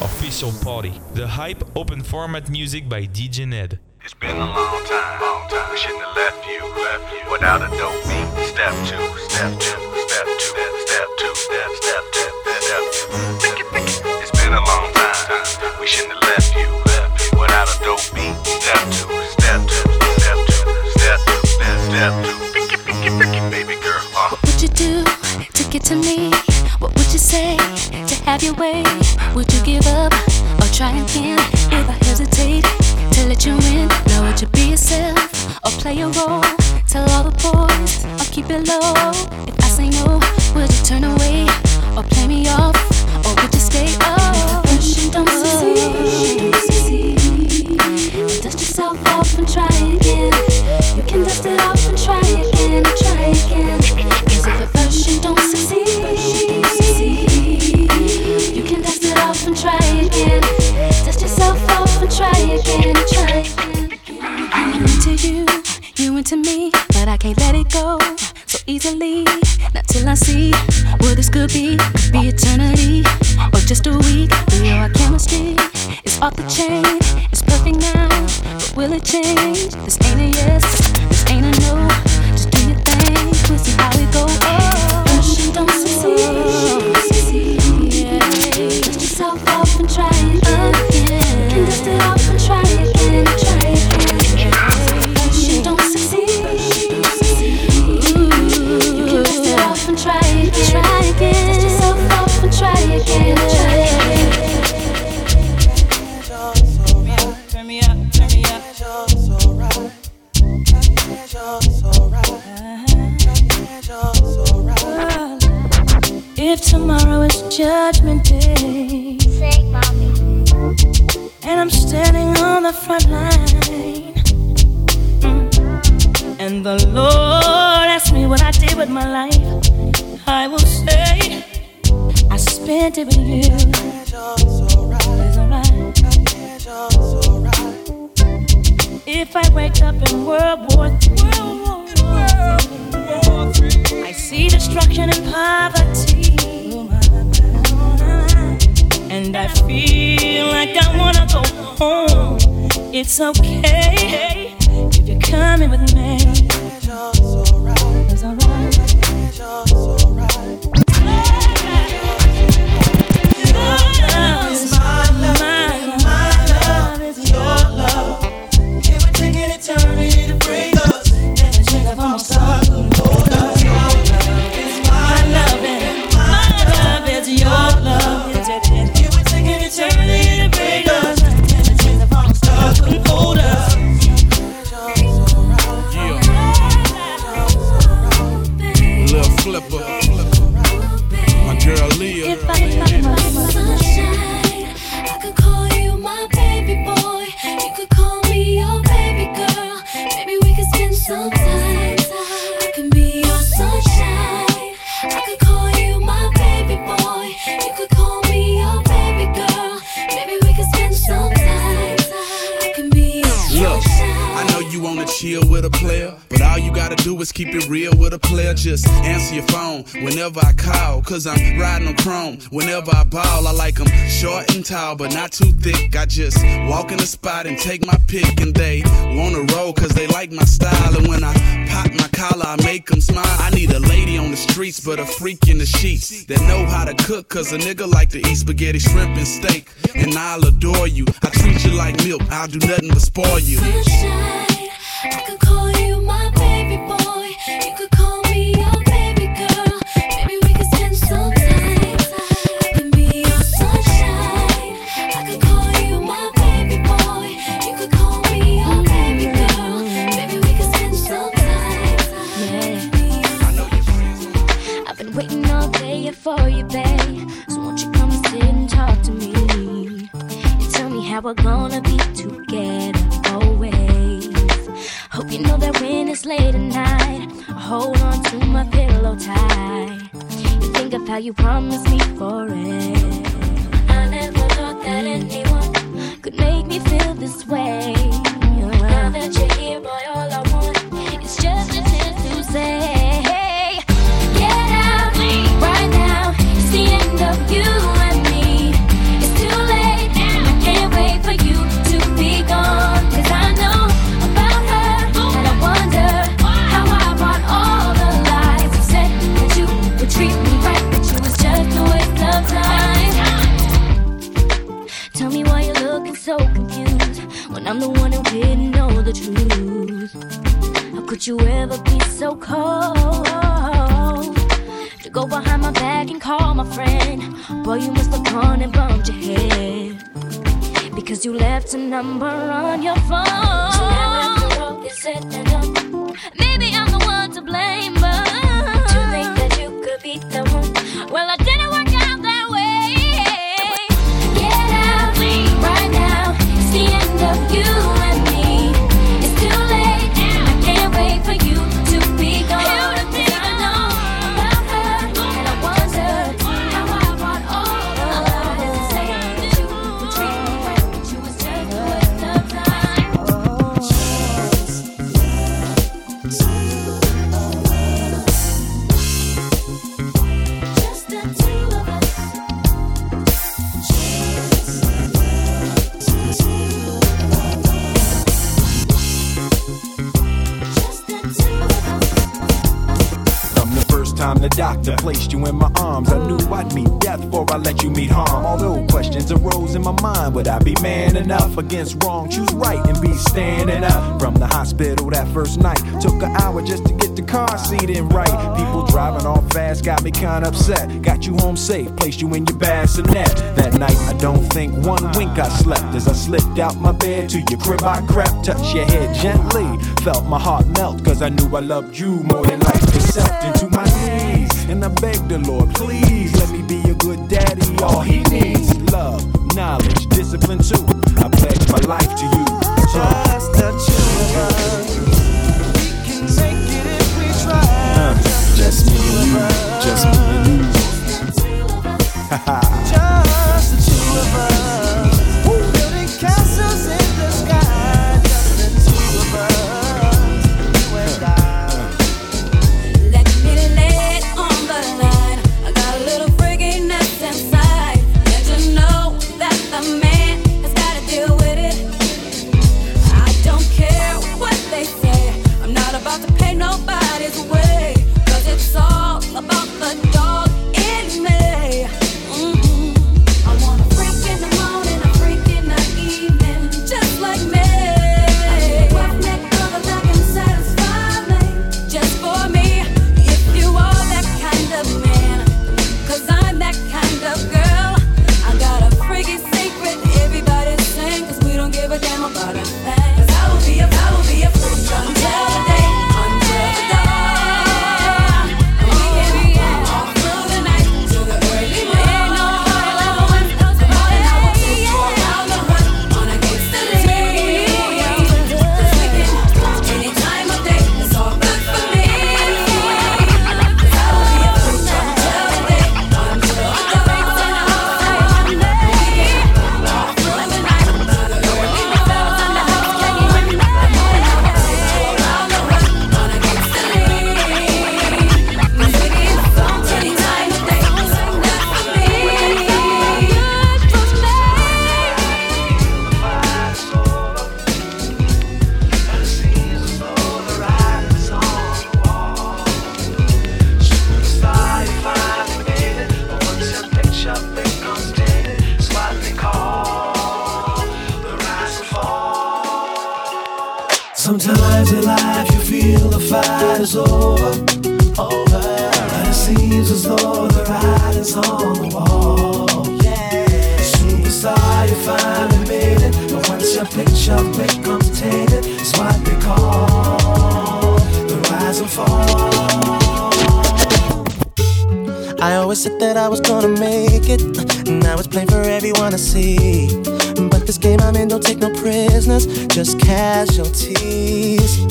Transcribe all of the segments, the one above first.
Official Party, the hype open format music by DJ Ned. It's been a long time, long time. We shouldn't have left you, left you without a dope beat. Step two, step two, step two, step two, step, step, step, step two. It's been a long time. We shouldn't have left you, left you without a dope beat. Step two, step two, step two, step two, step, step two. Picky, picky, picky, baby girl. Uh. What would you do to get to me? Have your way? Would you give up or try again if I hesitate? to let you in. Now would you be yourself or play a role? Tell all the boys or keep it low. If I say no, would you turn away or play me off or would you stay? up? Oh, don't succeed, dust yourself off and try again. You can dust it off and try again try again. Cause if at first you don't succeed, Not till I see what this could be, could be eternity or just a week. We know our chemistry is off the chain, it's perfect now, but will it change? This ain't a yes, this ain't a no. Just do your thing, we'll see how it go. Oh, don't succeed. Yeah. Dust yourself off and try again. The front line, mm, and the Lord asks me what I did with my life, I will say, I spent it with you. It's alright. If I wake up in World War III, I see destruction and poverty. And I feel like I wanna go home. It's okay if you're coming with me. All you gotta do is keep it real with a player. Just answer your phone whenever I call, cause I'm riding on chrome. Whenever I ball, I like 'em short and tall, but not too thick. I just walk in the spot and take my pick, and they wanna roll cause they like my style. And when I pop my collar, I make 'em smile. I need a lady on the streets, but a freak in the sheets that know how to cook, cause a nigga like to eat spaghetti, shrimp, and steak. And I'll adore you. I treat you like milk, I'll do nothing but spoil you. sunshine. I could call you how we're gonna be together always. Hope you know that when it's late at night, I hold on to my pillow tight. You think of how you promised me forever. I never thought that anyone could make me feel this way. Because you left a number on your phone. Arms, I knew I'd meet death before I let you meet harm. Although questions arose in my mind, would I be man enough against wrong? Choose right and be standing up. From the hospital that first night, took an hour just to get the car seat in right. People driving off fast got me kinda upset. Got you home safe, placed you in your bassinet. That night, I don't think one wink I slept as I slipped out my bed to your crib. I crept, touched your head gently, felt my heart melt, cause I knew I loved you more than life itself. Into my knees, and I beg the Lord, please let me be a good daddy. All he needs love, knowledge, discipline too. I pledge my life to you. Sometimes in life you feel the fight is over, over, and it seems as though the writing's on the wall. Yeah. Superstar, you finally made it, but once your picture becomes tainted, it's what they call the rise and fall. I always said that I was gonna make it, and I was playing for everyone to see. This game I'm in don't take no prisoners, just casualties.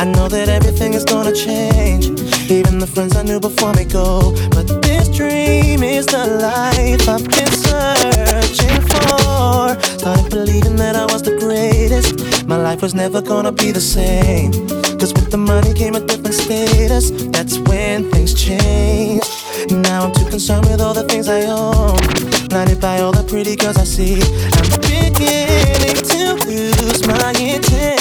I know that everything is gonna change, even the friends I knew before me go. But this dream is the life I've been searching for. Started believing that I was the greatest. My life was never gonna be the same. Cause with the money came a different status. That's when things change. Now I'm too concerned with all the things I own. Blinded by all the pretty girls I see. I'm beginning to lose my integrity.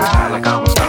like I was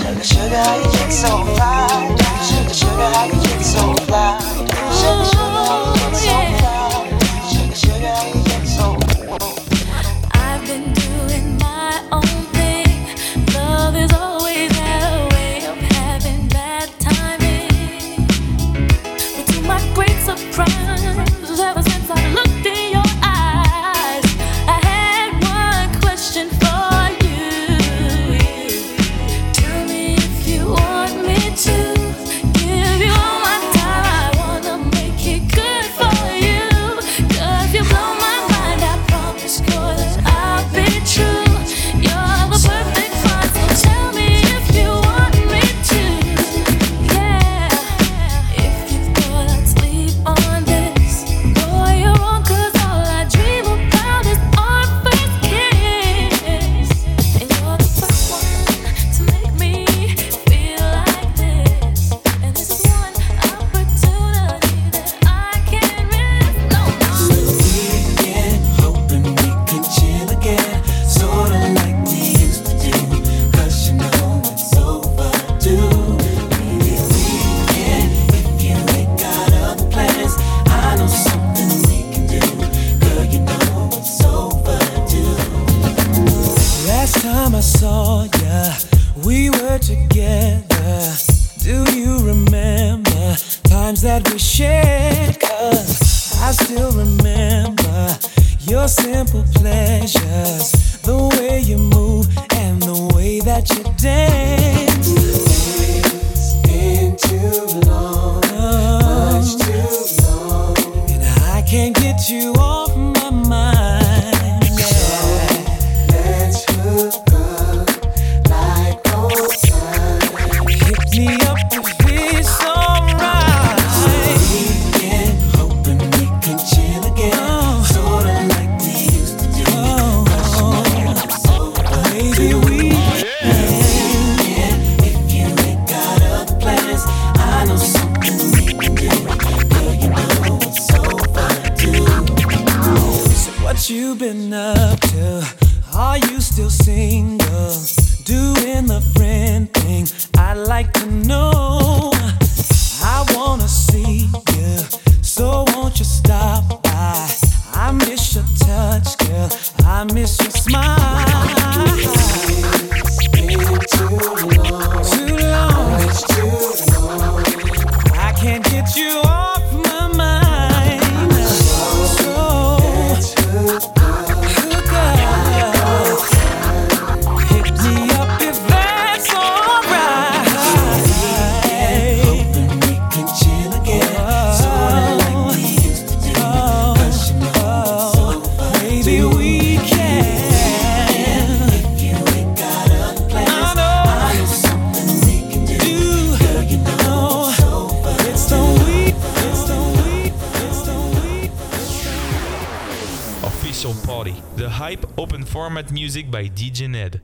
Sugar, sugar, I get so fine. Sugar, sugar, I get so high. together. Do you remember times that we shared? Cause I still remember your simple pleasures, the way you move and the way that you dance. Days into long, much too like to know. Format music by DJ Ned.